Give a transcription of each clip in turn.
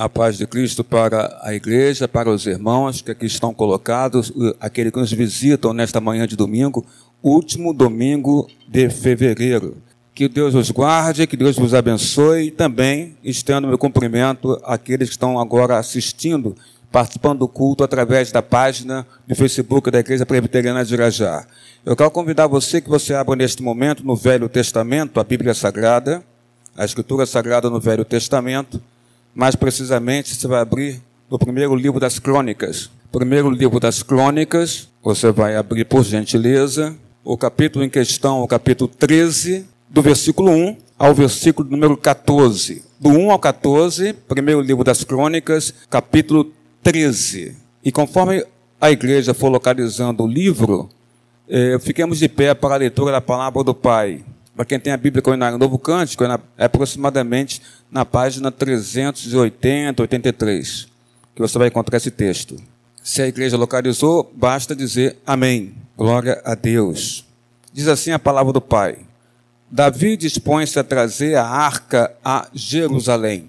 A paz de Cristo para a igreja, para os irmãos que aqui estão colocados, aqueles que nos visitam nesta manhã de domingo, último domingo de fevereiro. Que Deus os guarde, que Deus vos abençoe e também estendo meu cumprimento àqueles que estão agora assistindo, participando do culto através da página do Facebook da Igreja Presbiteriana de Irajá. Eu quero convidar você que você abra neste momento no Velho Testamento, a Bíblia Sagrada, a Escritura Sagrada no Velho Testamento, mais precisamente, você vai abrir no primeiro livro das Crônicas. Primeiro livro das Crônicas, você vai abrir, por gentileza, o capítulo em questão, o capítulo 13, do versículo 1 ao versículo número 14. Do 1 ao 14, primeiro livro das Crônicas, capítulo 13. E conforme a igreja for localizando o livro, eh, fiquemos de pé para a leitura da palavra do Pai. Para quem tem a Bíblia com o Novo Cântico, é, é aproximadamente na página 380, 83, que você vai encontrar esse texto. Se a igreja localizou, basta dizer amém. Glória a Deus. Diz assim a palavra do Pai. Davi dispõe-se a trazer a arca a Jerusalém.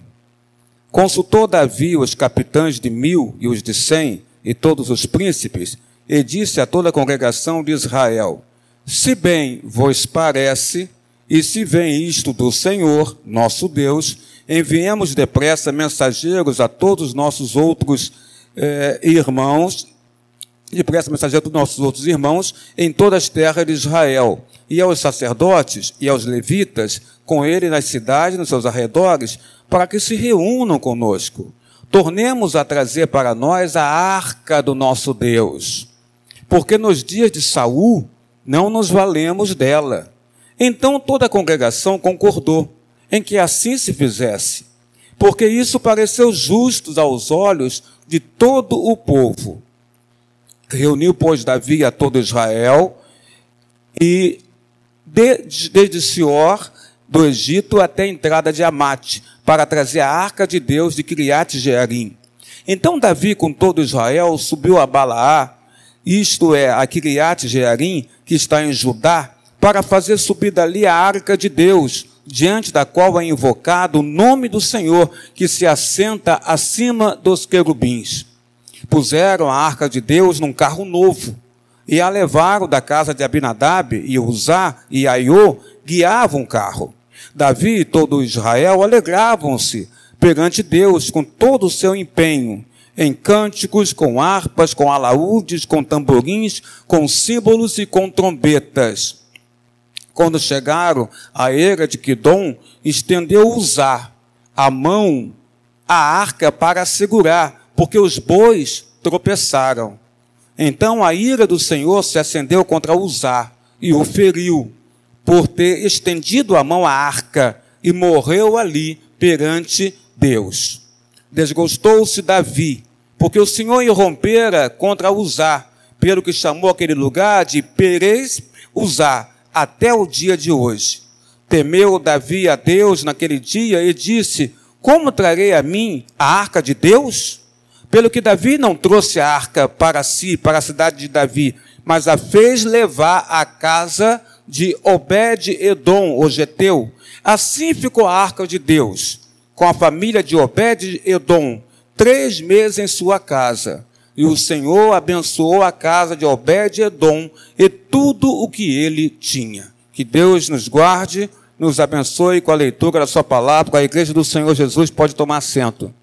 Consultou Davi os capitães de mil e os de cem e todos os príncipes, e disse a toda a congregação de Israel: Se bem vos parece, e se vem isto do Senhor, nosso Deus, enviemos depressa mensageiros a todos os nossos outros eh, irmãos, depressa mensageiros a todos os nossos outros irmãos em todas as terras de Israel, e aos sacerdotes e aos levitas, com ele nas cidades, nos seus arredores, para que se reúnam conosco. Tornemos a trazer para nós a arca do nosso Deus, porque nos dias de Saul não nos valemos dela. Então toda a congregação concordou em que assim se fizesse, porque isso pareceu justo aos olhos de todo o povo. Reuniu, pois, Davi a todo Israel e desde, desde Sior do Egito até a entrada de Amate, para trazer a arca de Deus de Criate Jearim. Então Davi, com todo Israel, subiu a Balaá, isto é, a Criate Jearim, que está em Judá, para fazer subir dali a arca de Deus, diante da qual é invocado o nome do Senhor, que se assenta acima dos querubins. Puseram a arca de Deus num carro novo e a levaram da casa de Abinadab e Uzá e Aiô, guiavam o carro. Davi e todo Israel alegravam-se perante Deus com todo o seu empenho, em cânticos, com harpas, com alaúdes, com tamborins, com símbolos e com trombetas. Quando chegaram à era de Quidom, estendeu Uzá a mão à arca para segurar, porque os bois tropeçaram. Então a ira do Senhor se acendeu contra Uzá e o feriu, por ter estendido a mão à arca, e morreu ali perante Deus. Desgostou-se Davi, porque o Senhor irrompera contra Uzá, pelo que chamou aquele lugar de Perez Uzá, até o dia de hoje. Temeu Davi a Deus naquele dia e disse: Como trarei a mim a arca de Deus? Pelo que Davi não trouxe a arca para si, para a cidade de Davi, mas a fez levar à casa de Obed-Edom, o Geteu. Assim ficou a arca de Deus, com a família de Obed-Edom, três meses em sua casa. E o Senhor abençoou a casa de Obed-Edom e tudo o que ele tinha. Que Deus nos guarde, nos abençoe com a leitura da sua palavra, com a igreja do Senhor Jesus pode tomar assento.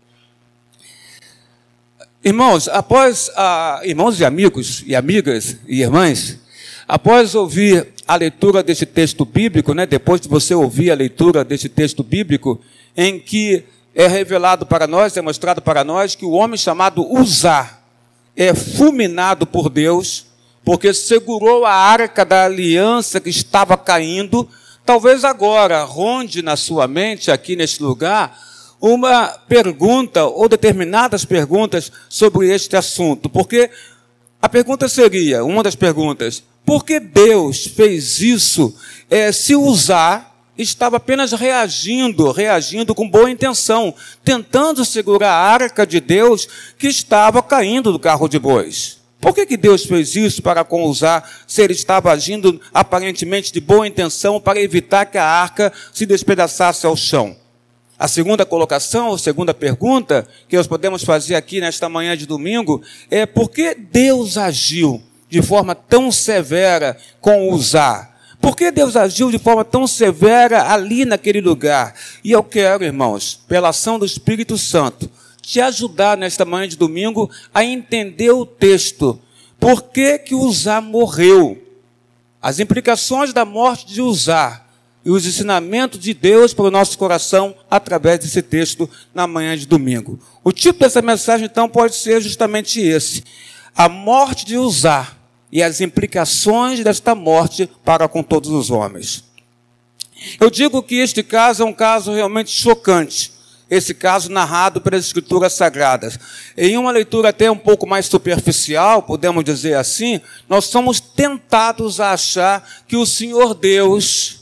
Irmãos, após, ah, irmãos e amigos e amigas e irmãs, após ouvir a leitura desse texto bíblico, né, depois de você ouvir a leitura desse texto bíblico, em que é revelado para nós, é mostrado para nós que o homem chamado Uzá, é fulminado por Deus, porque segurou a arca da aliança que estava caindo. Talvez agora ronde na sua mente, aqui neste lugar, uma pergunta ou determinadas perguntas sobre este assunto. Porque a pergunta seria: uma das perguntas, por que Deus fez isso é, se usar estava apenas reagindo, reagindo com boa intenção, tentando segurar a arca de Deus que estava caindo do carro de bois. Por que, que Deus fez isso para com usar, se ele estava agindo aparentemente de boa intenção para evitar que a arca se despedaçasse ao chão? A segunda colocação, a segunda pergunta que nós podemos fazer aqui nesta manhã de domingo é por que Deus agiu de forma tão severa com Uzá? Por que Deus agiu de forma tão severa ali naquele lugar? E eu quero, irmãos, pela ação do Espírito Santo, te ajudar nesta manhã de domingo a entender o texto. Por que que Uzá morreu? As implicações da morte de Uzá e os ensinamentos de Deus para o nosso coração através desse texto na manhã de domingo. O tipo dessa mensagem, então, pode ser justamente esse: a morte de Uzá e as implicações desta morte para com todos os homens. Eu digo que este caso é um caso realmente chocante, esse caso narrado pelas Escrituras Sagradas. Em uma leitura até um pouco mais superficial, podemos dizer assim, nós somos tentados a achar que o Senhor Deus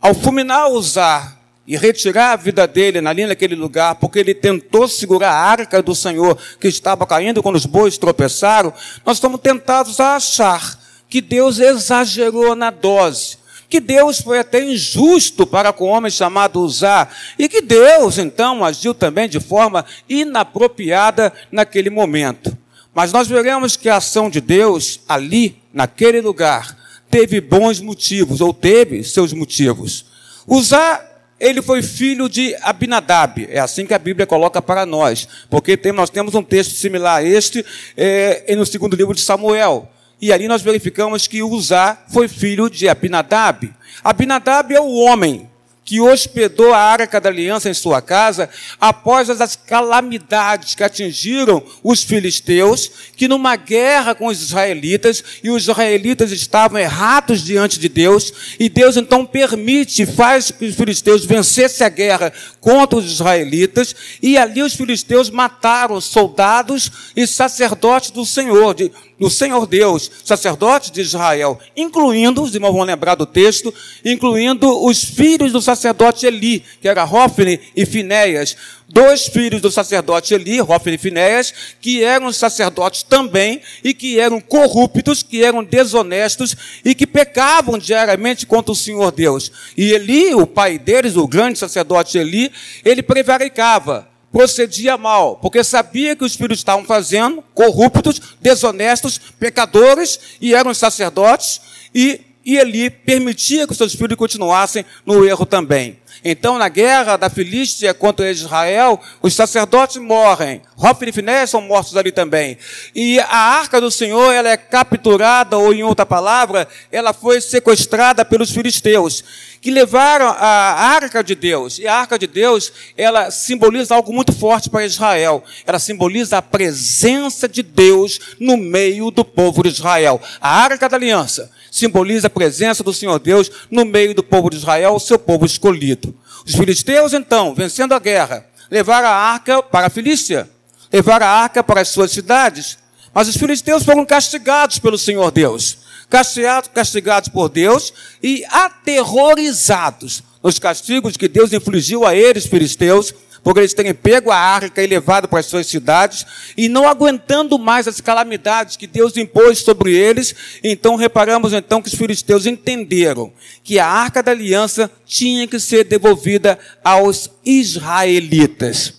ao fulminar usar e retirar a vida dele ali naquele lugar, porque ele tentou segurar a arca do Senhor que estava caindo quando os bois tropeçaram, nós estamos tentados a achar que Deus exagerou na dose, que Deus foi até injusto para com o homem chamado Usar, e que Deus então agiu também de forma inapropriada naquele momento. Mas nós veremos que a ação de Deus ali, naquele lugar, teve bons motivos, ou teve seus motivos. Usar ele foi filho de Abinadab, é assim que a Bíblia coloca para nós, porque tem, nós temos um texto similar a este é, no segundo livro de Samuel. E ali nós verificamos que Uzá foi filho de Abinadab. Abinadab é o homem que hospedou a Arca da Aliança em sua casa após as calamidades que atingiram os filisteus, que numa guerra com os israelitas, e os israelitas estavam errados diante de Deus, e Deus então permite, faz que os filisteus vencessem a guerra contra os israelitas, e ali os filisteus mataram soldados e sacerdotes do Senhor, de, do Senhor Deus, sacerdotes de Israel, incluindo, os irmãos vão lembrar do texto, incluindo os filhos do sacerdote Eli, que era Rófine e Finéias, dois filhos do sacerdote Eli, Rófine e Finéias, que eram sacerdotes também e que eram corruptos, que eram desonestos e que pecavam diariamente contra o Senhor Deus. E Eli, o pai deles, o grande sacerdote Eli, ele prevaricava procedia mal, porque sabia que os filhos estavam fazendo, corruptos, desonestos, pecadores, e eram sacerdotes, e, e Eli permitia que os seus filhos continuassem no erro também. Então, na guerra da Filístia contra Israel, os sacerdotes morrem. Hofni e Finéias são mortos ali também. E a arca do Senhor, ela é capturada, ou em outra palavra, ela foi sequestrada pelos filisteus, que levaram a arca de Deus. E a arca de Deus, ela simboliza algo muito forte para Israel. Ela simboliza a presença de Deus no meio do povo de Israel. A arca da aliança simboliza a presença do Senhor Deus no meio do povo de Israel, o seu povo escolhido. Os filisteus, então, vencendo a guerra, levaram a arca para a Filístia, levaram a arca para as suas cidades, mas os filisteus foram castigados pelo Senhor Deus, castigados, castigados por Deus e aterrorizados nos castigos que Deus infligiu a eles, filisteus, por eles terem pego a arca e levado para as suas cidades, e não aguentando mais as calamidades que Deus impôs sobre eles, então reparamos então que os filisteus entenderam que a arca da aliança tinha que ser devolvida aos israelitas.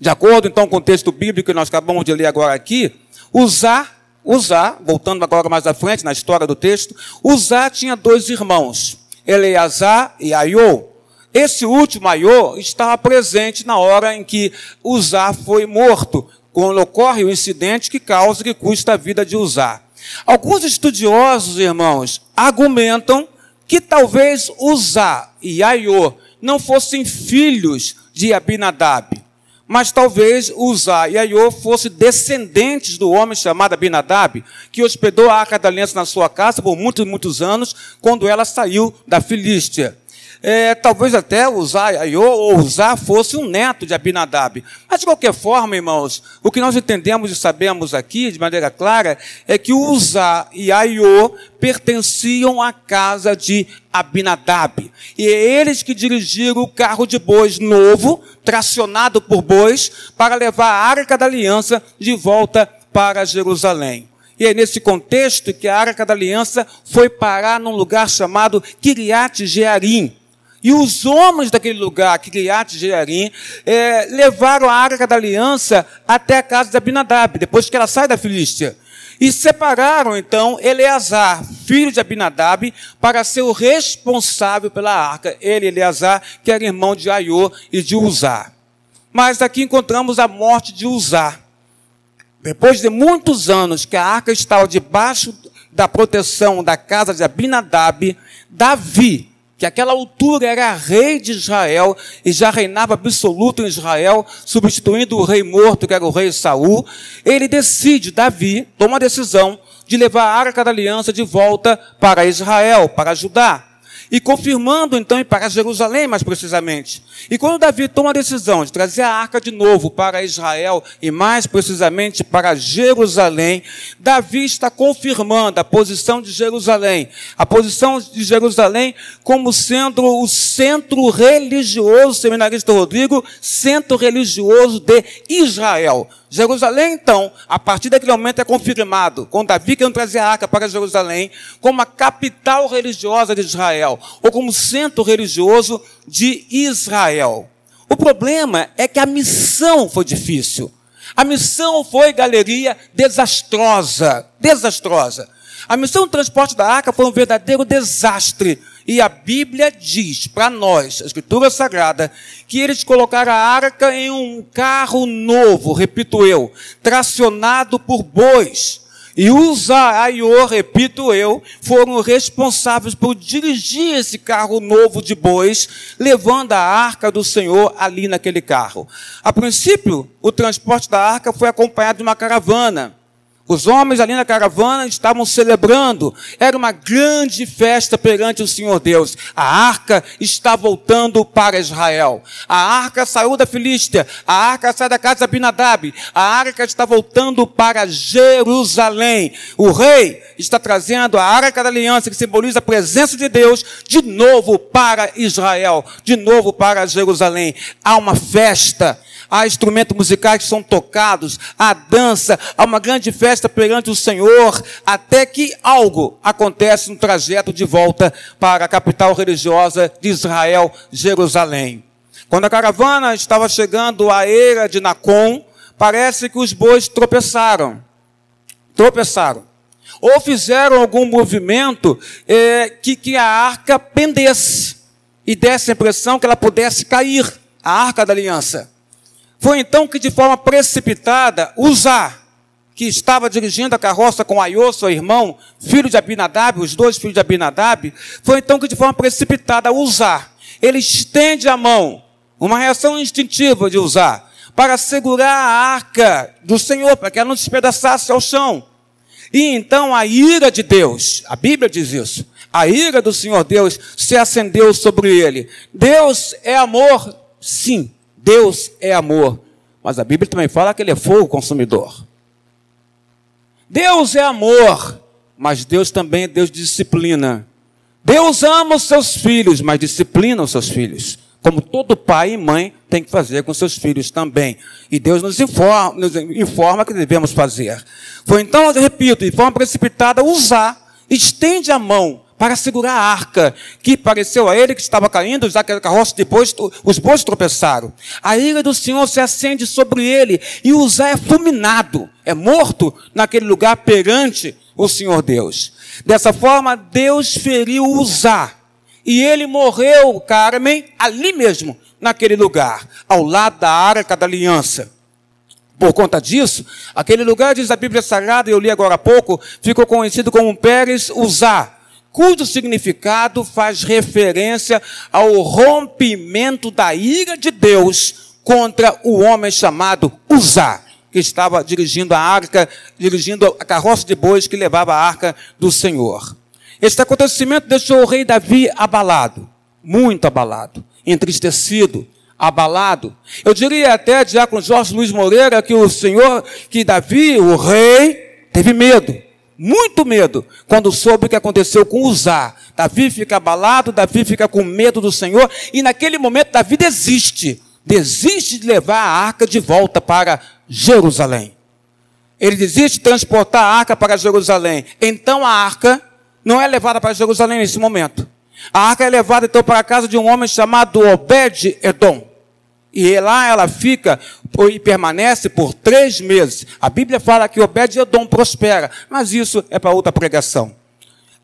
De acordo então com o texto bíblico que nós acabamos de ler agora aqui, usar Usar, voltando agora mais à frente na história do texto, Usar tinha dois irmãos, Eleazar e Aiô. Esse último Aiô estava presente na hora em que Uzá foi morto, quando ocorre o incidente que causa que custa a vida de Uzá. Alguns estudiosos, irmãos, argumentam que talvez Uzá e Aiô não fossem filhos de Abinadab, mas talvez Uzá e Aiô fossem descendentes do homem chamado Abinadab, que hospedou a Arca da Aliança na sua casa por muitos, muitos anos, quando ela saiu da Filístia é, talvez até Uzá ou Uzá fosse um neto de Abinadab. Mas, de qualquer forma, irmãos, o que nós entendemos e sabemos aqui, de maneira clara, é que Uzá e Aiô pertenciam à casa de Abinadab. E é eles que dirigiram o carro de bois novo, tracionado por bois, para levar a Arca da Aliança de volta para Jerusalém. E é nesse contexto que a Arca da Aliança foi parar num lugar chamado Kiriat Jearim, E os homens daquele lugar, Kiriat Jearim, é, levaram a arca da aliança até a casa de Abinadab, depois que ela sai da Filístia. E separaram então Eleazar, filho de Abinadab, para ser o responsável pela arca. Ele, Eleazar, que era irmão de Aiô e de Uzá. Mas aqui encontramos a morte de Uzá. Depois de muitos anos que a arca estava debaixo da proteção da casa de Abinadab, Davi, que àquela altura era rei de Israel e já reinava absoluto em Israel, substituindo o rei morto, que era o rei Saul, ele decide, Davi, toma a decisão de levar a arca da aliança de volta para Israel, para Judá e confirmando então para Jerusalém, mais precisamente. E quando Davi toma a decisão de trazer a arca de novo para Israel e mais precisamente para Jerusalém, Davi está confirmando a posição de Jerusalém, a posição de Jerusalém como sendo o centro religioso, seminarista Rodrigo, centro religioso de Israel. Jerusalém, então, a partir daquele momento é confirmado, com Davi querendo trazer a arca para Jerusalém, como a capital religiosa de Israel, ou como centro religioso de Israel. O problema é que a missão foi difícil. A missão foi, galeria, desastrosa. Desastrosa. A missão do transporte da arca foi um verdadeiro desastre. E a Bíblia diz para nós, a Escritura Sagrada, que eles colocaram a arca em um carro novo, repito eu, tracionado por bois. E os Aiô, repito eu, foram responsáveis por dirigir esse carro novo de bois, levando a arca do Senhor ali naquele carro. A princípio, o transporte da arca foi acompanhado de uma caravana. Os homens ali na caravana estavam celebrando. Era uma grande festa perante o Senhor Deus. A arca está voltando para Israel. A arca saiu da Filístia. A arca sai da casa de Abinadab. A arca está voltando para Jerusalém. O rei está trazendo a arca da aliança, que simboliza a presença de Deus, de novo para Israel. De novo para Jerusalém. Há uma festa há instrumentos musicais que são tocados, há dança, há uma grande festa perante o Senhor, até que algo acontece no trajeto de volta para a capital religiosa de Israel, Jerusalém. Quando a caravana estava chegando à eira de Nacon, parece que os bois tropeçaram. Tropeçaram. Ou fizeram algum movimento é, que, que a arca pendesse e desse a impressão que ela pudesse cair, a arca da aliança. Foi então que, de forma precipitada, Uzá, que estava dirigindo a carroça com Aiô, seu irmão, filho de Abinadab, os dois filhos de Abinadab, foi então que, de forma precipitada, Uzá, ele estende a mão, uma reação instintiva de Uzá, para segurar a arca do Senhor, para que ela não despedaçasse ao chão. E então a ira de Deus, a Bíblia diz isso, a ira do Senhor Deus se acendeu sobre ele. Deus é amor, sim, Deus é amor, mas a Bíblia também fala que ele é fogo consumidor. Deus é amor, mas Deus também é Deus de disciplina. Deus ama os seus filhos, mas disciplina os seus filhos. Como todo pai e mãe tem que fazer com seus filhos também. E Deus nos informa, nos informa que devemos fazer. Foi então, eu repito, de forma precipitada, usar, estende a mão para segurar a arca, que pareceu a ele que estava caindo, já que a carroça depois, os bois tropeçaram. A ira do Senhor se acende sobre ele, e Uzá é fulminado, é morto naquele lugar perante o Senhor Deus. Dessa forma, Deus feriu Uzá, e ele morreu, Carmen, ali mesmo, naquele lugar, ao lado da arca da aliança. Por conta disso, aquele lugar, diz a Bíblia Sagrada, eu li agora há pouco, ficou conhecido como Pérez Uzá, cujo significado faz referência ao rompimento da ira de Deus contra o homem chamado Uzá, que estava dirigindo a arca, dirigindo a carroça de bois que levava a arca do Senhor. Este acontecimento deixou o rei Davi abalado, muito abalado, entristecido, abalado. Eu diria até, diácono Jorge Luiz Moreira, que o Senhor, que Davi, o rei, teve medo muito medo quando soube o que aconteceu com Uzá. Davi fica abalado, Davi fica com medo do Senhor, e naquele momento Davi desiste. Desiste de levar a arca de volta para Jerusalém. Ele desiste de transportar a arca para Jerusalém. Então a arca não é levada para Jerusalém nesse momento. A arca é levada então para a casa de um homem chamado Obed-Edom. E lá ela fica e permanece por três meses. A Bíblia fala que Obed-Edom prospera, mas isso é para outra pregação.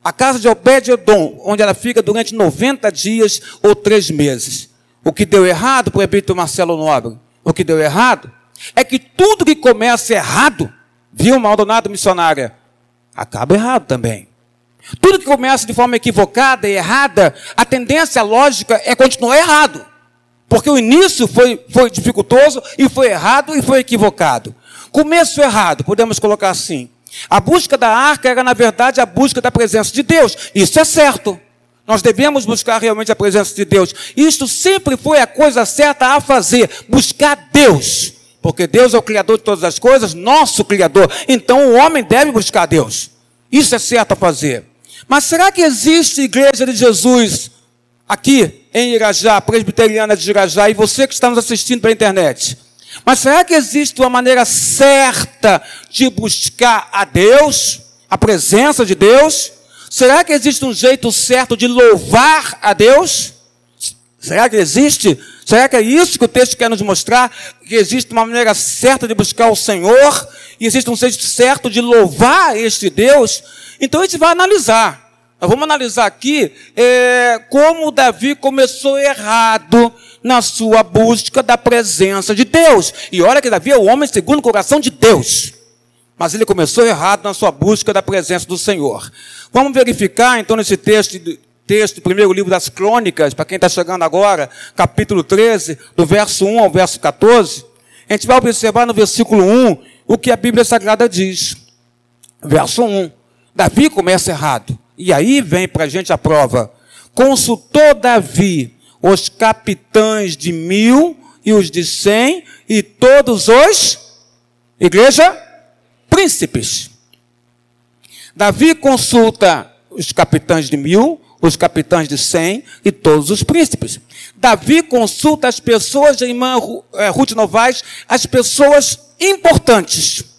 A casa de Obed-Edom, onde ela fica durante 90 dias ou três meses. O que deu errado, para o Ebito Marcelo Nobre, o que deu errado é que tudo que começa errado, viu, Maldonado missionária, acaba errado também. Tudo que começa de forma equivocada e errada, a tendência lógica é continuar errado. Porque o início foi, foi dificultoso e foi errado e foi equivocado. Começo errado, podemos colocar assim. A busca da arca era, na verdade, a busca da presença de Deus. Isso é certo. Nós devemos buscar realmente a presença de Deus. Isto sempre foi a coisa certa a fazer, buscar Deus. Porque Deus é o Criador de todas as coisas, nosso Criador. Então o homem deve buscar Deus. Isso é certo a fazer. Mas será que existe igreja de Jesus aqui em Irajá, presbiteriana de Irajá, e você que está nos assistindo pela internet? Mas será que existe uma maneira certa de buscar a Deus, a presença de Deus? Será que existe um jeito certo de louvar a Deus? Será que existe? Será que é isso que o texto quer nos mostrar? Que existe uma maneira certa de buscar o Senhor? E existe um jeito certo de louvar este Deus? Então a gente vai analisar. Nós vamos analisar aqui é, como Davi começou errado na sua busca da presença de Deus. E olha que Davi é o homem segundo o coração de Deus. Mas ele começou errado na sua busca da presença do Senhor. Vamos verificar então nesse texto, texto primeiro livro das crônicas, para quem está chegando agora, capítulo 13, do verso 1 ao verso 14. A gente vai observar no versículo 1 o que a Bíblia Sagrada diz. Verso 1. Davi começa errado. E aí vem para a gente a prova. Consultou Davi os capitães de mil e os de cem e todos os, igreja, príncipes. Davi consulta os capitães de mil, os capitães de cem e todos os príncipes. Davi consulta as pessoas, irmã eh, Ruth Novaes, as pessoas importantes.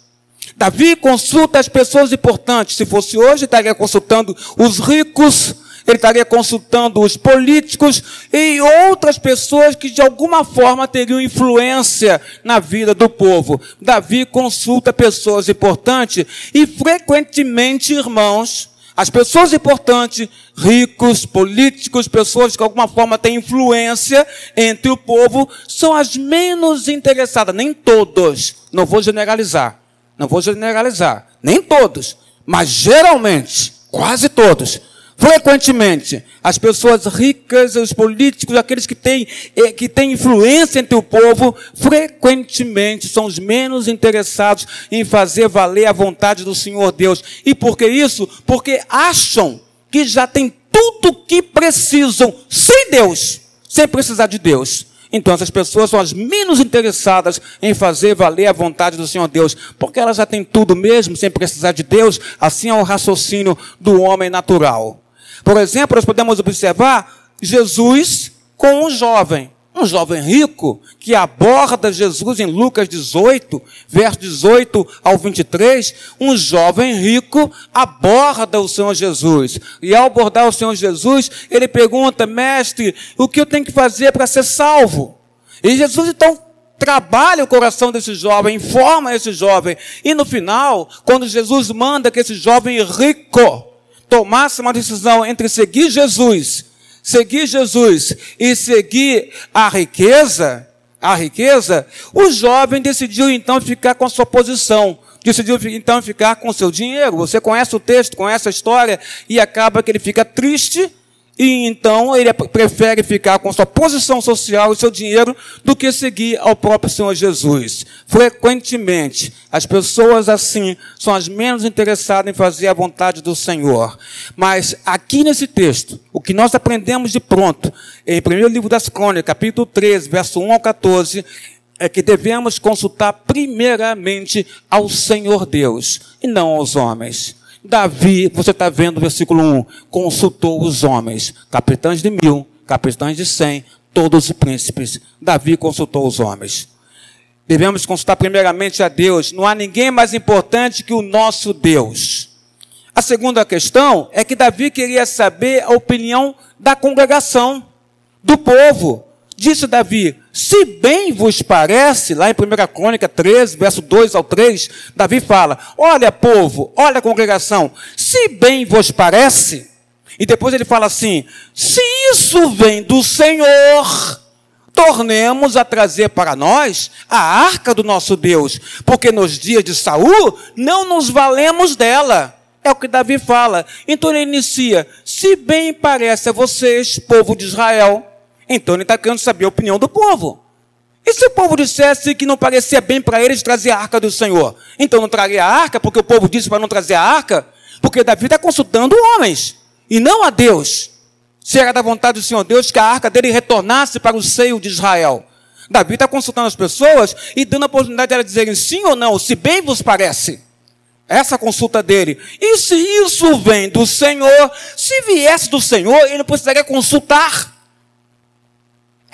Davi consulta as pessoas importantes. Se fosse hoje, estaria consultando os ricos, ele estaria consultando os políticos e outras pessoas que de alguma forma teriam influência na vida do povo. Davi consulta pessoas importantes e frequentemente, irmãos, as pessoas importantes, ricos, políticos, pessoas que de alguma forma têm influência entre o povo, são as menos interessadas. Nem todos, não vou generalizar não vou generalizar, nem todos, mas geralmente, quase todos, frequentemente, as pessoas ricas, os políticos, aqueles que têm, eh, que têm influência entre o povo, frequentemente são os menos interessados em fazer valer a vontade do Senhor Deus. E por que isso? Porque acham que já têm tudo o que precisam sem Deus, sem precisar de Deus. Então, essas pessoas são as menos interessadas em fazer valer a vontade do Senhor Deus, porque elas já têm tudo mesmo, sem precisar de Deus. Assim é o raciocínio do homem natural. Por exemplo, nós podemos observar Jesus com um jovem um jovem rico que aborda Jesus em Lucas 18, verso 18 ao 23, um jovem rico aborda o Senhor Jesus. E ao abordar o Senhor Jesus, ele pergunta: "Mestre, o que eu tenho que fazer para ser salvo?" E Jesus então trabalha o coração desse jovem, informa esse jovem. E no final, quando Jesus manda que esse jovem rico tomasse uma decisão entre seguir Jesus seguir Jesus e seguir a riqueza, a riqueza, o jovem decidiu então ficar com a sua posição. Decidiu então ficar com o seu dinheiro. Você conhece o texto, conhece a história, e acaba que ele fica triste e então ele prefere ficar com sua posição social e seu dinheiro do que seguir ao próprio Senhor Jesus. Frequentemente, as pessoas assim são as menos interessadas em fazer a vontade do Senhor. Mas aqui nesse texto, o que nós aprendemos de pronto, em primeiro livro das Crônicas, capítulo 13, verso 1 ao 14, é que devemos consultar primeiramente ao Senhor Deus e não aos homens. Davi, você está vendo o versículo 1, consultou os homens, capitães de mil, capitães de cem, todos os príncipes. Davi consultou os homens. Devemos consultar primeiramente a Deus. Não há ninguém mais importante que o nosso Deus. A segunda questão é que Davi queria saber a opinião da congregação, do povo. Disse Davi: Se bem vos parece, lá em 1 Crônica 13, verso 2 ao 3, Davi fala: Olha, povo, olha, congregação, se bem vos parece. E depois ele fala assim: Se isso vem do Senhor, tornemos a trazer para nós a arca do nosso Deus, porque nos dias de Saul não nos valemos dela. É o que Davi fala. Então ele inicia: Se bem parece a vocês, povo de Israel, então ele está querendo saber a opinião do povo. E se o povo dissesse que não parecia bem para eles trazer a arca do Senhor? Então não traria a arca, porque o povo disse para não trazer a arca? Porque Davi está consultando homens, e não a Deus. Se era da vontade do Senhor Deus que a arca dele retornasse para o seio de Israel. Davi está consultando as pessoas e dando a oportunidade de elas dizerem sim ou não, se bem vos parece. Essa consulta dele. E se isso vem do Senhor, se viesse do Senhor, ele precisaria consultar.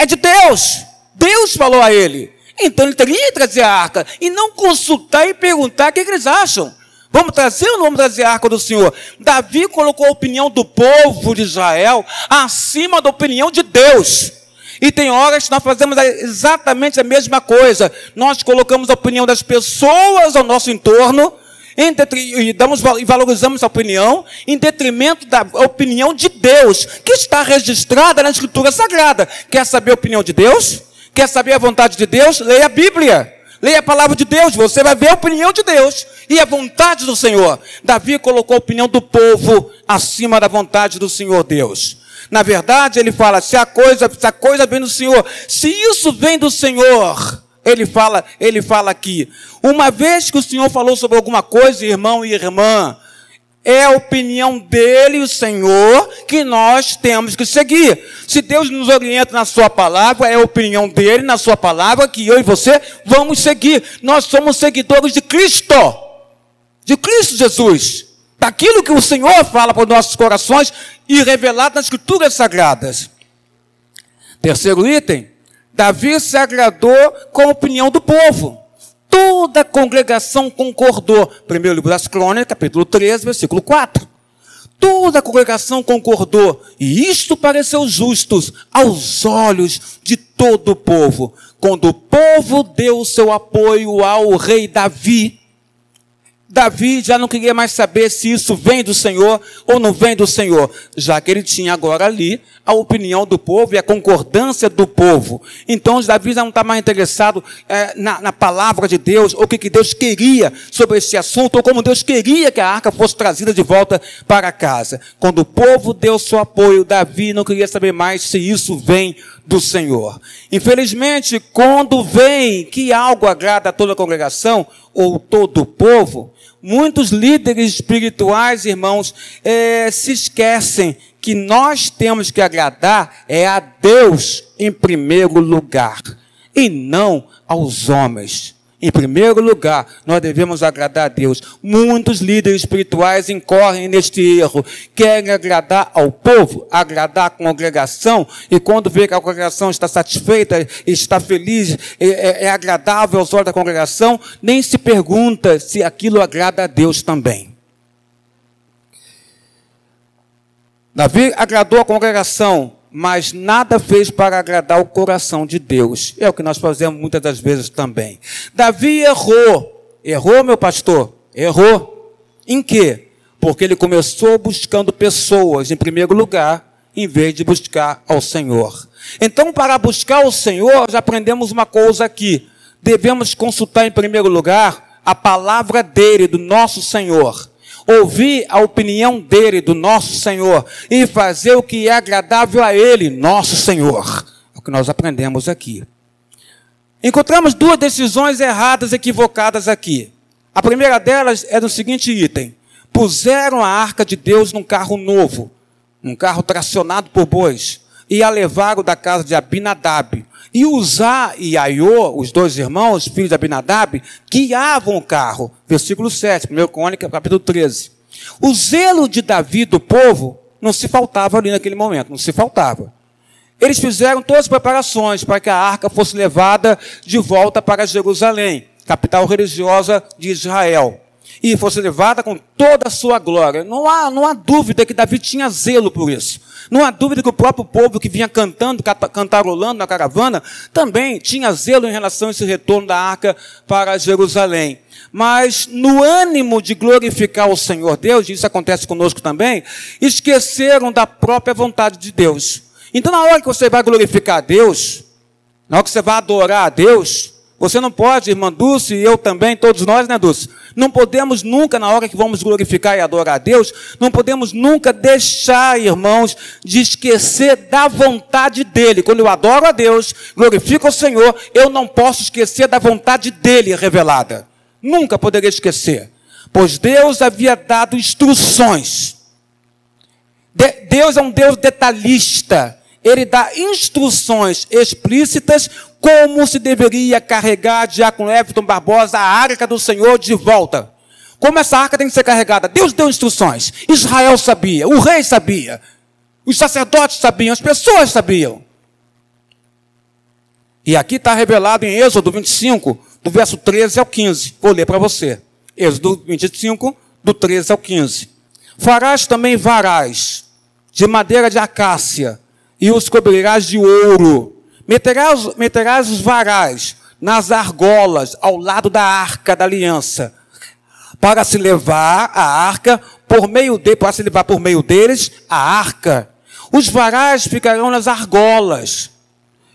É de Deus. Deus falou a ele. Então ele teria que trazer a arca e não consultar e perguntar o que, eles acham. Vamos trazer ou não vamos trazer a arca do Senhor? Davi colocou a opinião do povo de Israel acima da opinião de Deus. E tem horas que nós fazemos exatamente a mesma coisa. Nós colocamos a opinião das pessoas ao nosso entorno e, damos, e valorizamos a opinião em detrimento da opinião de Deus, que está registrada na Escritura Sagrada. Quer saber a opinião de Deus? Quer saber a vontade de Deus? Leia a Bíblia. Leia a palavra de Deus, você vai ver a opinião de Deus e a vontade do Senhor. Davi colocou a opinião do povo acima da vontade do Senhor Deus. Na verdade, ele fala: se a coisa, se a coisa vem do Senhor, se isso vem do Senhor, ele fala, ele fala aqui. Uma vez que o Senhor falou sobre alguma coisa, irmão e irmã, é a opinião dele, o Senhor, que nós temos que seguir. Se Deus nos orienta na sua palavra, é a opinião dele na sua palavra que eu e você vamos seguir. Nós somos seguidores de Cristo. De Cristo Jesus. Daquilo que o Senhor fala para os nossos corações e revelado nas escrituras sagradas. Terceiro item, Davi se agradou com a opinião do povo. Toda a congregação concordou. Primeiro livro das Crônicas, capítulo 13, versículo 4. Toda a congregação concordou, e isto pareceu justo aos olhos de todo o povo. Quando o povo deu seu apoio ao rei Davi, Davi já não queria mais saber se isso vem do Senhor ou não vem do Senhor, já que ele tinha agora ali a opinião do povo e a concordância do povo. Então Davi já não está mais interessado é, na, na, palavra de Deus, ou o que, que Deus queria sobre esse assunto, ou como Deus queria que a arca fosse trazida de volta para casa. Quando o povo deu seu apoio, Davi não queria saber mais se isso vem do Senhor. Infelizmente, quando vem que algo agrada a toda a congregação, ou todo o povo, Muitos líderes espirituais, irmãos, é, se esquecem que nós temos que agradar é a Deus em primeiro lugar e não aos homens. Em primeiro lugar, nós devemos agradar a Deus. Muitos líderes espirituais incorrem neste erro. Querem agradar ao povo, agradar a congregação, e quando vê que a congregação está satisfeita, está feliz, é, é, é agradável aos olhos da congregação, nem se pergunta se aquilo agrada a Deus também. Davi agradou a congregação, mas nada fez para agradar o coração de Deus. É o que nós fazemos muitas das vezes também. Davi errou. Errou, meu pastor? Errou. Em quê? Porque ele começou buscando pessoas em primeiro lugar, em vez de buscar ao Senhor. Então, para buscar o Senhor, já aprendemos uma coisa aqui. Devemos consultar em primeiro lugar a palavra dele, do nosso Senhor ouvir a opinião dele, do nosso Senhor, e fazer o que é agradável a ele, nosso Senhor. É o que nós aprendemos aqui. Encontramos duas decisões erradas, equivocadas aqui. A primeira delas é no seguinte item: puseram a arca de Deus num carro novo, um carro tracionado por bois, e a levaram da casa de Abinadab, e Uzá e Aiô, os dois irmãos, filhos de Abinadab, guiavam o carro. Versículo 7, 1 Crônica, capítulo 13. O zelo de Davi do povo não se faltava ali naquele momento, não se faltava. Eles fizeram todas as preparações para que a arca fosse levada de volta para Jerusalém, capital religiosa de Israel. E fosse levada com toda a sua glória. Não há, não há dúvida que Davi tinha zelo por isso. Não há dúvida que o próprio povo que vinha cantando, cantarolando na caravana, também tinha zelo em relação a esse retorno da arca para Jerusalém. Mas no ânimo de glorificar o Senhor Deus, e isso acontece conosco também, esqueceram da própria vontade de Deus. Então, na hora que você vai glorificar a Deus, na hora que você vai adorar a Deus, você não pode, irmã Dulce, e eu também, todos nós, né, Dulce? Não podemos nunca, na hora que vamos glorificar e adorar a Deus, não podemos nunca deixar, irmãos, de esquecer da vontade dEle. Quando eu adoro a Deus, glorifico o Senhor, eu não posso esquecer da vontade dEle revelada. Nunca poderia esquecer. Pois Deus havia dado instruções. De Deus é um Deus detalhista ele dá instruções explícitas como se deveria carregar Diácono Everton Barbosa a arca do Senhor de volta. Como essa arca tem que ser carregada? Deus deu instruções. Israel sabia, o rei sabia, os sacerdotes sabiam, as pessoas sabiam. E aqui está revelado em Êxodo 25, do verso 13 ao 15. Vou ler para você. Êxodo 25, do 13 ao 15. Farás também varais de madeira de acácia e os cobrirás de ouro. Meterás, meterás os varais nas argolas ao lado da arca da aliança, para se levar a arca por meio de, para se levar por meio deles a arca. Os varais ficarão nas argolas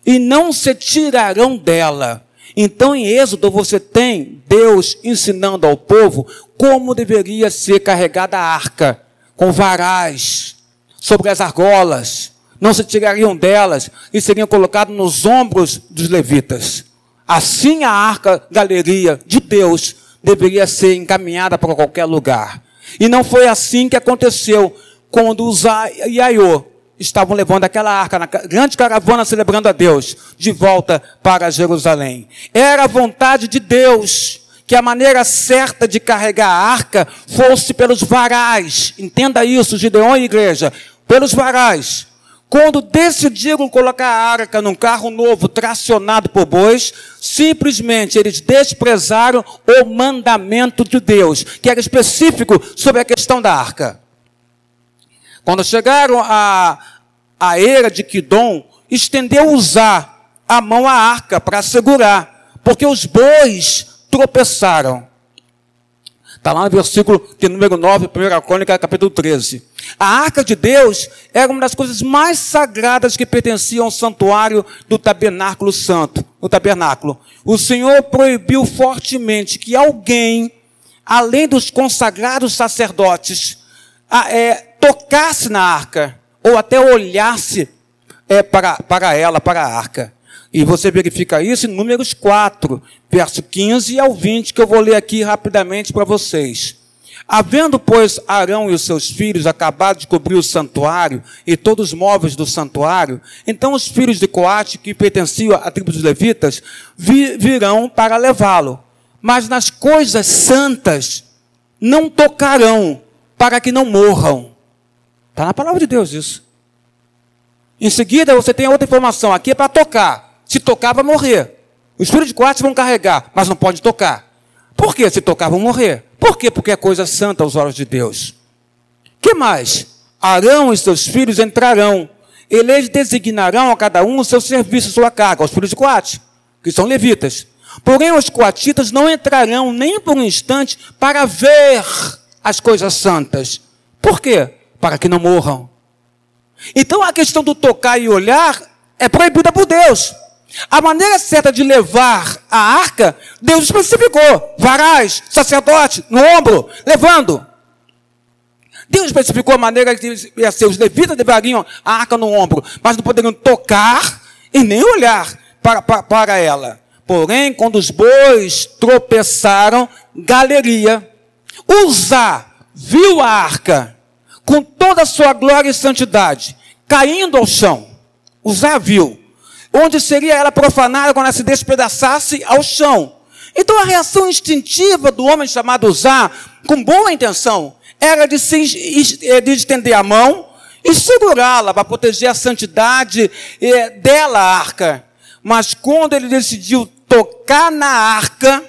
e não se tirarão dela. Então, em Êxodo, você tem Deus ensinando ao povo como deveria ser carregada a arca, com varais sobre as argolas não se tirariam delas e seriam colocados nos ombros dos levitas. Assim a arca galeria de Deus deveria ser encaminhada para qualquer lugar. E não foi assim que aconteceu quando os Iaiô estavam levando aquela arca na grande caravana celebrando a Deus de volta para Jerusalém. Era a vontade de Deus que a maneira certa de carregar a arca fosse pelos varais. Entenda isso, Gideon e igreja. Pelos varais. Quando decidiram colocar a arca num carro novo tracionado por bois, simplesmente eles desprezaram o mandamento de Deus, que era específico sobre a questão da arca. Quando chegaram à, era de Quidom, estendeu usar a mão à arca para segurar, porque os bois tropeçaram. Está lá no versículo de número 9, 1 Crônica, capítulo 13. A arca de Deus era uma das coisas mais sagradas que pertenciam ao santuário do tabernáculo santo, o tabernáculo. O Senhor proibiu fortemente que alguém, além dos consagrados sacerdotes, é, tocasse na arca, ou até olhasse é, para, para ela, para a arca. E você verifica isso em Números 4, verso 15 ao 20, que eu vou ler aqui rapidamente para vocês. Havendo, pois, Arão e os seus filhos acabado de cobrir o santuário e todos os móveis do santuário, então os filhos de Coate, que pertenciam à tribo dos levitas, virão para levá-lo. Mas nas coisas santas não tocarão, para que não morram. Está na palavra de Deus isso. Em seguida, você tem outra informação. Aqui é para tocar. Se tocar, vai morrer. Os filhos de Coate vão carregar, mas não pode tocar. Por que? Se tocar, vão morrer. Por quê? Porque é coisa santa aos olhos de Deus. que mais? Arão e seus filhos entrarão. Eles designarão a cada um o seu serviço, sua carga, aos filhos de Coate, que são levitas. Porém, os coatitas não entrarão nem por um instante para ver as coisas santas. Por quê? Para que não morram. Então a questão do tocar e olhar é proibida por Deus. A maneira certa de levar a arca, Deus especificou: varais, sacerdote, no ombro, levando. Deus especificou a maneira que ia ser. Os levitas levariam a arca no ombro, mas não poderiam tocar e nem olhar para, para, para ela. Porém, quando os bois tropeçaram, galeria, Uzá viu a arca com toda a sua glória e santidade, caindo ao chão. Uzá viu onde seria ela profanada quando ela se despedaçasse ao chão. Então a reação instintiva do homem chamado Zá, com boa intenção, era de, se, eh, de estender a mão e segurá-la para proteger a santidade eh, dela, a arca. Mas quando ele decidiu tocar na arca,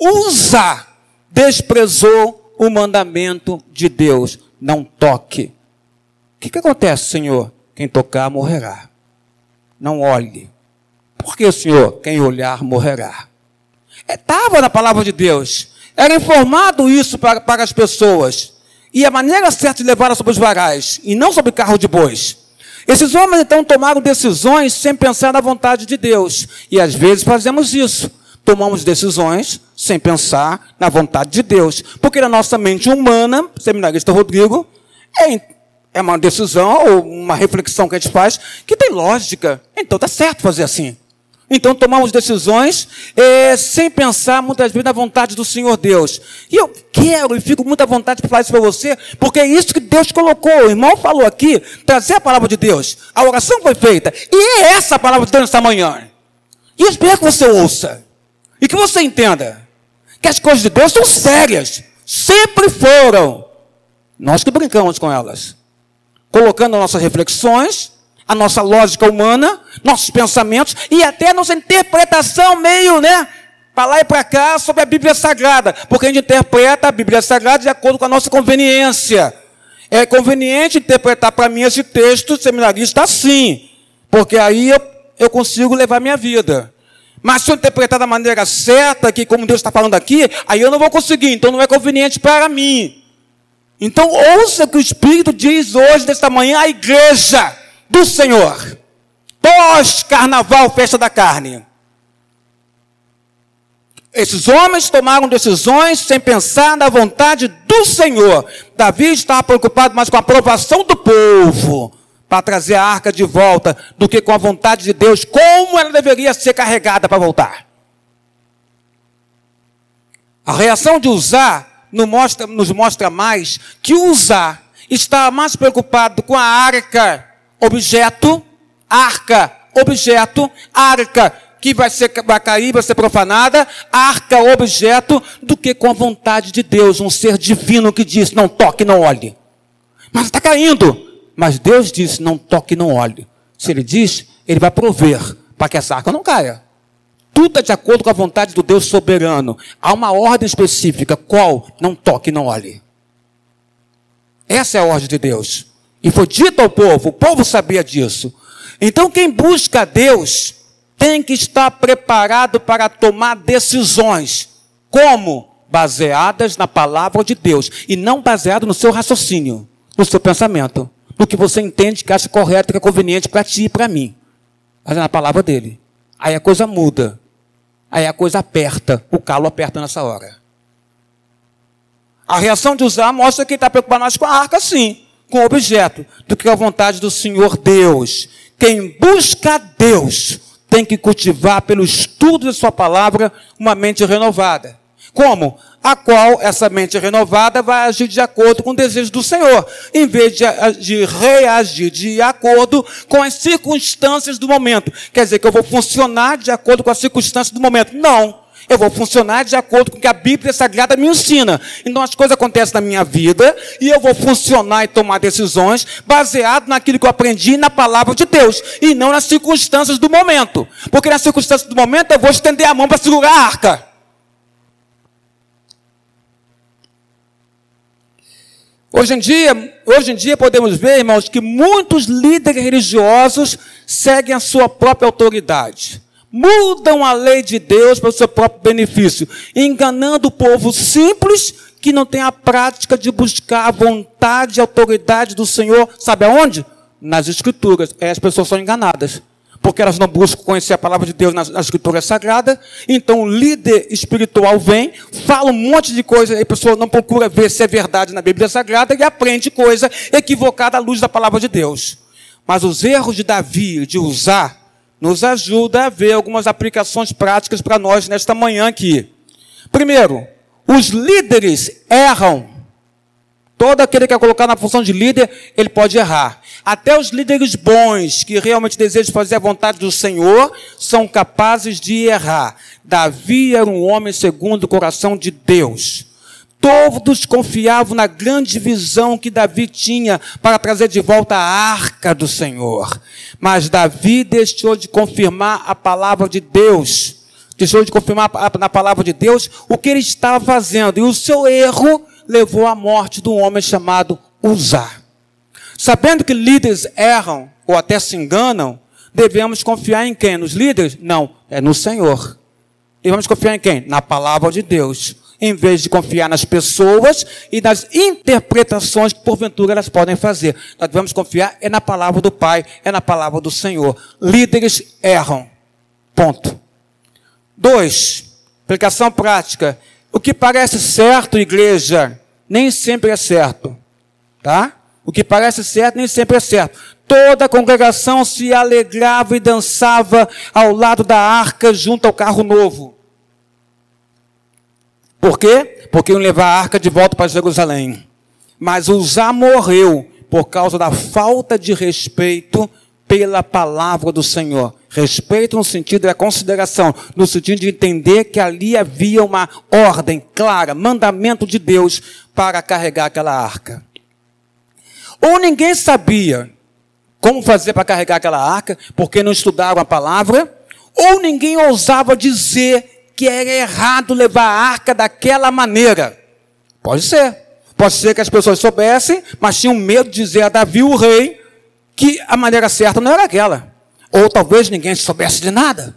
Uzá desprezou o mandamento de Deus: não toque. O que, que acontece, Senhor? Quem tocar morrerá. Não olhe. Por que, Senhor? Quem olhar morrerá. Estava é, na palavra de Deus. Era informado isso para, para as pessoas. E a maneira certa de levar sobre os varais, e não sobre carro de bois. Esses homens então tomaram decisões sem pensar na vontade de Deus. E às vezes fazemos isso. Tomamos decisões sem pensar na vontade de Deus. Porque na nossa mente humana, seminarista Rodrigo, é, é uma decisão ou uma reflexão que a gente faz que tem lógica. Então está certo fazer assim. Então tomamos decisões é, sem pensar muitas vezes na vontade do Senhor Deus. E eu quero e fico muito à vontade para falar isso para você, porque é isso que Deus colocou. O irmão falou aqui, trazer a palavra de Deus. A oração foi feita. E é essa a palavra de Deus nesta manhã. E eu espero que você ouça. E que você entenda que as coisas de Deus são sérias. Sempre foram. Nós que brincamos com elas. Colocando nossas reflexões, a nossa lógica humana, nossos pensamentos e até nossa interpretação meio, né? Para lá e para cá sobre a Bíblia Sagrada, porque a gente interpreta a Bíblia Sagrada de acordo com a nossa conveniência. É conveniente interpretar para mim esse texto seminarista assim, porque aí eu, eu consigo levar minha vida. Mas se eu interpretar da maneira certa, que como Deus está falando aqui, aí eu não vou conseguir, então não é conveniente para mim. Então ouça o que o Espírito diz hoje, desta manhã, à igreja do Senhor. Pós-carnaval, festa da carne. Esses homens tomaram decisões sem pensar na vontade do Senhor. Davi estava preocupado mais com a aprovação do povo para trazer a arca de volta do que com a vontade de Deus, como ela deveria ser carregada para voltar. A reação de usar nos mostra, nos mostra mais que usar está mais preocupado com a arca objeto, arca, objeto, arca, que vai, ser, vai cair, vai ser profanada, arca, objeto, do que com a vontade de Deus, um ser divino que diz: não toque, não olhe. Mas está caindo. Mas Deus diz: não toque, não olhe. Se Ele diz, Ele vai prover para que essa arca não caia. Tudo é de acordo com a vontade do Deus soberano. Há uma ordem específica, qual? Não toque, não olhe. Essa é a ordem de Deus. E foi dito ao povo, o povo sabia disso. Então quem busca Deus tem que estar preparado para tomar decisões. Como? Baseadas na palavra de Deus. E não baseado no seu raciocínio, no seu pensamento. No que você entende que acha correto, que é conveniente para ti e para mim. Mas é na palavra dele. Aí a coisa muda. Aí a coisa aperta. O calo aperta nessa hora. A reação de usar mostra que ele está preocupado mais com a arca, sim com objeto do que a vontade do Senhor Deus. Quem busca Deus tem que cultivar pelo estudo de Sua palavra uma mente renovada. Como? A qual essa mente renovada vai agir de acordo com o desejo do Senhor, em vez de, de reagir de acordo com as circunstâncias do momento. Quer dizer que eu vou funcionar de acordo com as circunstâncias do momento. Não. Eu vou funcionar de acordo com o que a Bíblia Sagrada me ensina. Então as coisas acontecem na minha vida e eu vou funcionar e tomar decisões baseado naquilo que eu aprendi na palavra de Deus e não nas circunstâncias do momento. Porque nas circunstâncias do momento eu vou estender a mão para segurar a arca. Hoje em dia, hoje em dia podemos ver, irmãos, que muitos líderes religiosos seguem a sua própria autoridade mudam a lei de Deus para o seu próprio benefício, enganando o povo simples que não tem a prática de buscar a vontade e autoridade do Senhor, sabe aonde? Nas Escrituras. É, as pessoas são enganadas, porque elas não buscam conhecer a palavra de Deus na, na Escritura Sagrada. Então o líder espiritual vem, fala um monte de coisa, e a pessoa não procura ver se é verdade na Bíblia Sagrada e aprende coisa equivocada à luz da palavra de Deus. Mas os erros de Davi de usar nos ajuda a ver algumas aplicações práticas para nós nesta manhã aqui. Primeiro, os líderes erram. Todo aquele que é colocado na função de líder, ele pode errar. Até os líderes bons, que realmente desejam fazer a vontade do Senhor, são capazes de errar. Davi era um homem segundo o coração de Deus. Todos confiavam na grande visão que Davi tinha para trazer de volta a arca do Senhor. Mas Davi deixou de confirmar a palavra de Deus. deixou de confirmar na palavra de Deus o que ele estava fazendo. E o seu erro levou à morte de um homem chamado Uzá. Sabendo que líderes erram ou até se enganam, devemos confiar em quem? Nos líderes? Não, é no Senhor. Devemos confiar em quem? Na palavra de Deus. Em vez de confiar nas pessoas e nas interpretações que porventura elas podem fazer. Nós devemos confiar é na palavra do Pai, é na palavra do Senhor. Líderes erram. Ponto. Dois, aplicação prática. O que parece certo, igreja, nem sempre é certo. Tá? O que parece certo nem sempre é certo. Toda a congregação se alegrava e dançava ao lado da arca junto ao carro novo. Por quê? Porque iam levar a arca de volta para Jerusalém. Mas Uzá morreu por causa da falta de respeito pela palavra do Senhor. Respeito no sentido da consideração, no sentido de entender que ali havia uma ordem clara, mandamento de Deus para carregar aquela arca. Ou ninguém sabia como fazer para carregar aquela arca, porque não estudaram a palavra, ou ninguém ousava dizer que era errado levar a arca daquela maneira. Pode ser. Pode ser que as pessoas soubessem, mas tinham medo de dizer a Davi, o rei, que a maneira certa não era aquela. Ou talvez ninguém soubesse de nada.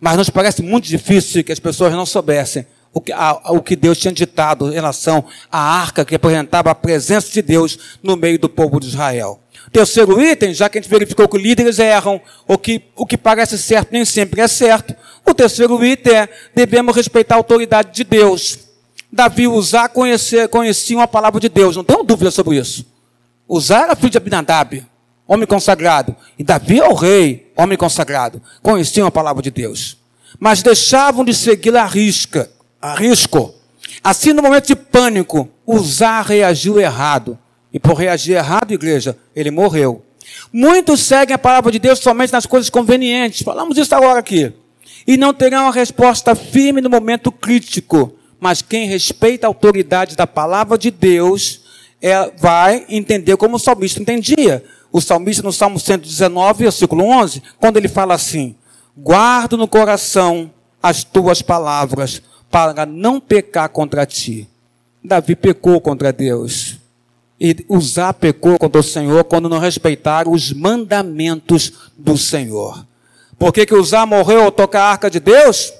Mas nos parece muito difícil que as pessoas não soubessem o que, a, o que Deus tinha ditado em relação à arca que representava a presença de Deus no meio do povo de Israel. Terceiro item, já que a gente verificou que líderes erram, o que, o que parece certo nem sempre é certo, o terceiro item é, devemos respeitar a autoridade de Deus. Davi usar conhecer, conheciam a palavra de Deus, não tenho dúvida sobre isso. Usar era filho de Abinadab homem consagrado. E Davi é o rei, homem consagrado. Conheciam a palavra de Deus. Mas deixavam de segui-la a risca, a risco. Assim, no momento de pânico, Uzá reagiu errado. E por reagir errado, igreja, ele morreu. Muitos seguem a palavra de Deus somente nas coisas convenientes. Falamos isso agora aqui. E não terão uma resposta firme no momento crítico. Mas quem respeita a autoridade da palavra de Deus é, vai entender como o salmista entendia o salmista no Salmo 119, versículo 11, quando ele fala assim: Guardo no coração as tuas palavras para não pecar contra ti. Davi pecou contra Deus. E Uzá pecou contra o Senhor quando não respeitaram os mandamentos do Senhor. Por que, que Uzá morreu ao tocar a arca de Deus?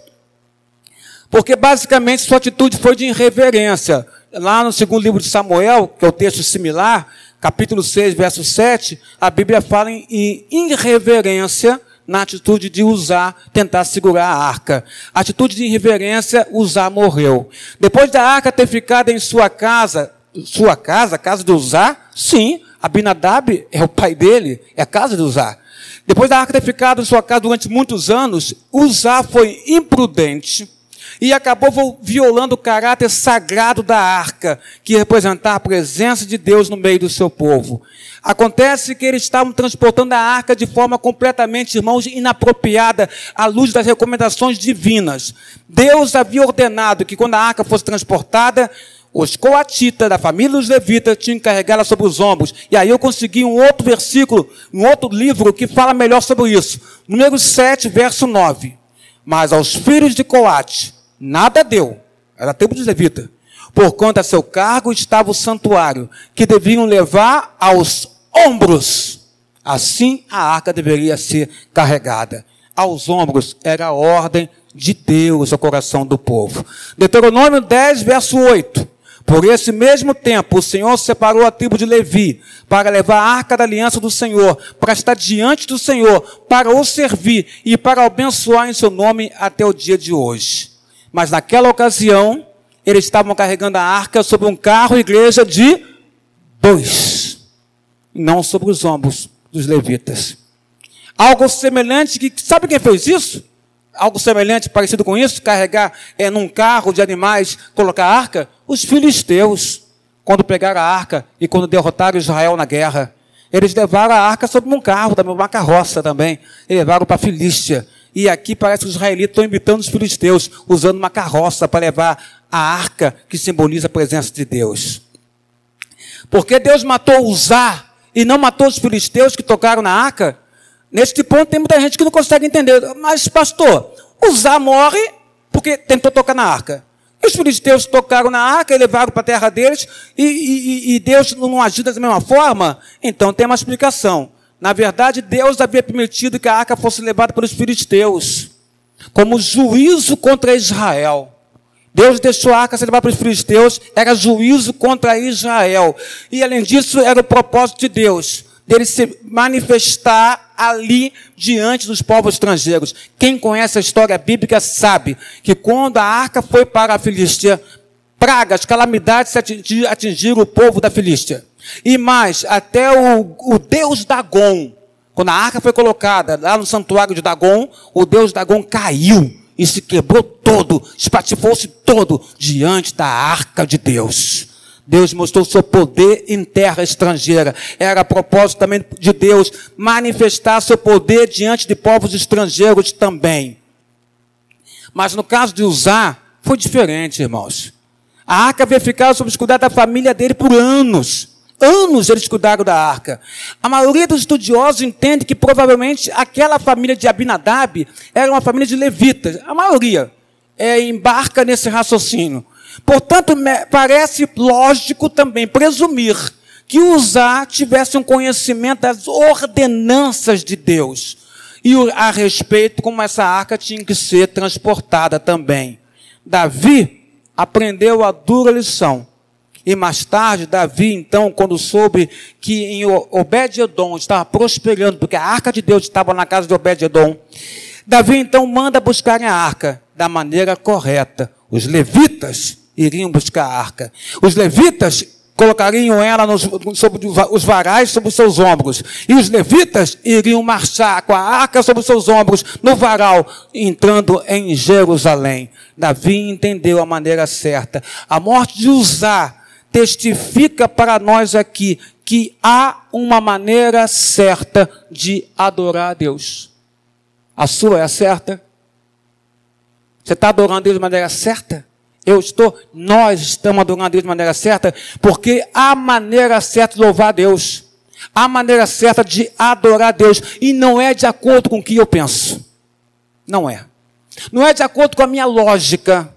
Porque basicamente sua atitude foi de irreverência. Lá no segundo livro de Samuel, que é o texto similar, capítulo 6, verso 7, a Bíblia fala em irreverência na atitude de usar, tentar segurar a arca. Atitude de irreverência, usar morreu. Depois da arca ter ficado em sua casa, sua casa, a casa de usar, sim, Abinadab é o pai dele, é a casa de usar. Depois da arca ter ficado em sua casa durante muitos anos, Uzá foi imprudente, e acabou violando o caráter sagrado da arca, que representava a presença de Deus no meio do seu povo. Acontece que eles estavam transportando a arca de forma completamente, irmãos, inapropriada à luz das recomendações divinas. Deus havia ordenado que quando a arca fosse transportada, os coatitas da família dos levitas tinham que carregá-la sobre os ombros. E aí eu consegui um outro versículo, um outro livro que fala melhor sobre isso. Número 7, verso 9. Mas aos filhos de Coate, nada deu. Era tempo de levita. Por conta seu cargo estava o santuário, que deviam levar aos ombros. Assim a arca deveria ser carregada. Aos ombros era a ordem de Deus ao coração do povo. Deuteronômio 10, verso 8. Por esse mesmo tempo, o Senhor separou a tribo de Levi para levar a arca da aliança do Senhor, para estar diante do Senhor, para o servir e para abençoar em seu nome até o dia de hoje. Mas naquela ocasião, eles estavam carregando a arca sobre um carro, igreja de dois, não sobre os ombros dos levitas. Algo semelhante que, sabe quem fez isso? Algo semelhante, parecido com isso, carregar é, num carro de animais, colocar a arca? Os filisteus, quando pegaram a arca e quando derrotaram Israel na guerra. Eles levaram a arca sobre um carro, também uma carroça também. E levaram para a Filístia. E aqui parece que os israelitas estão imitando os filisteus, usando uma carroça para levar a arca que simboliza a presença de Deus. Porque Deus matou Uzá e não matou os filisteus que tocaram na arca? Neste ponto tem muita gente que não consegue entender. Mas, pastor, Uzá morre porque tentou tocar na arca. Os filisteus tocaram na arca e levaram para a terra deles, e, e, e Deus não ajuda da mesma forma? Então tem uma explicação. Na verdade, Deus havia permitido que a arca fosse levada pelos filisteus, como juízo contra Israel. Deus deixou a arca ser levada pelos filisteus, era juízo contra Israel. E além disso, era o propósito de Deus, dele se manifestar ali diante dos povos estrangeiros. Quem conhece a história bíblica sabe que quando a arca foi para a Filistia, pragas, calamidades atingiram o povo da Filístia. E mais, até o, o deus Dagon, quando a arca foi colocada lá no santuário de Dagon, o deus Dagon caiu e se quebrou todo, espatifou-se todo diante da arca de Deus. Deus mostrou seu poder em terra estrangeira. Era propósito também de Deus manifestar seu poder diante de povos estrangeiros também. Mas no caso de Uzá, foi diferente, irmãos. A arca havia ficado sob os cuidados da família dele por anos. Anos eles cuidaram da arca. A maioria dos estudiosos entende que provavelmente aquela família de Abinadab era uma família de levitas. A maioria é, embarca nesse raciocínio. Portanto, parece lógico também presumir que Uzá tivesse um conhecimento das ordenanças de Deus e a respeito como essa arca tinha que ser transportada também. Davi aprendeu a dura lição. E mais tarde, Davi, então, quando soube que em Obed-Edom estava prosperando, porque a arca de Deus estava na casa de Obed-Edom, Davi, então, manda buscar a arca da maneira correta. Os levitas iriam buscar a arca. Os levitas colocariam ela nos, sobre os varais sobre os seus ombros. E os levitas iriam marchar com a arca sobre os seus ombros no varal, entrando em Jerusalém. Davi entendeu a maneira certa. A morte de Uzá testifica para nós aqui que há uma maneira certa de adorar a Deus. A sua é a certa? Você está adorando Deus de maneira certa? Eu estou, nós estamos adorando a Deus de maneira certa, porque há maneira certa de louvar a Deus. Há maneira certa de adorar a Deus. E não é de acordo com o que eu penso. Não é. Não é de acordo com a minha lógica,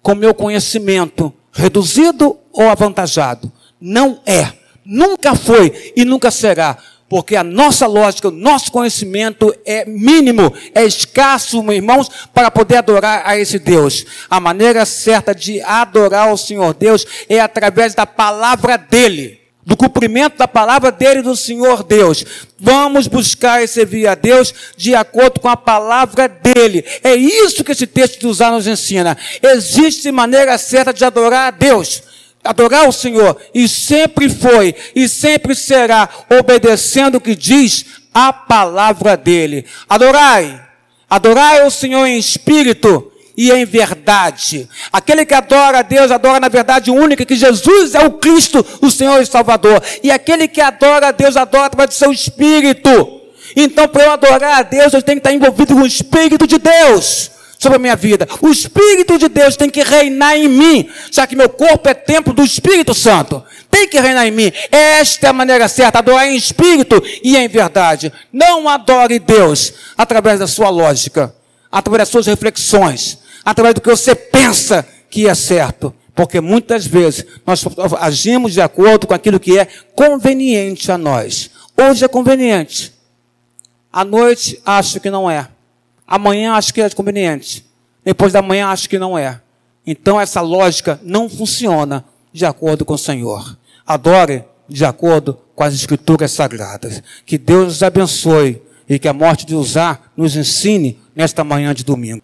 com o meu conhecimento, reduzido ou avantajado. Não é. Nunca foi e nunca será porque a nossa lógica, o nosso conhecimento é mínimo, é escasso, meus irmãos, para poder adorar a esse Deus. A maneira certa de adorar o Senhor Deus é através da palavra dele, do cumprimento da palavra dele do Senhor Deus. Vamos buscar e servir a Deus de acordo com a palavra dele. É isso que esse texto de usar nos ensina. Existe maneira certa de adorar a Deus adorar o Senhor, e sempre foi e sempre será obedecendo o que diz a palavra dele. Adorai, adorai o Senhor em espírito e em verdade. Aquele que adora a Deus, adora na verdade única, que Jesus é o Cristo, o Senhor e Salvador. E aquele que adora a Deus, adora através do seu espírito. Então, para eu adorar a Deus, eu tenho que estar envolvido com o Espírito de Deus sobre a minha vida. O Espírito de Deus tem que reinar em mim, já que meu corpo é templo do Espírito Santo. Tem que reinar em mim. Esta é a maneira certa, adorar em espírito e em verdade. Não adore Deus através da sua lógica, através das suas reflexões, através do que você pensa que é certo. Porque muitas vezes nós agimos de acordo com aquilo que é conveniente a nós. Hoje é conveniente. À noite acho que não é. Amanhã acho que é conveniente. Depois da manhã acho que não é. Então essa lógica não funciona de acordo com o Senhor. Adore de acordo com as escrituras sagradas. Que Deus nos abençoe e que a morte de usar nos ensine nesta manhã de domingo.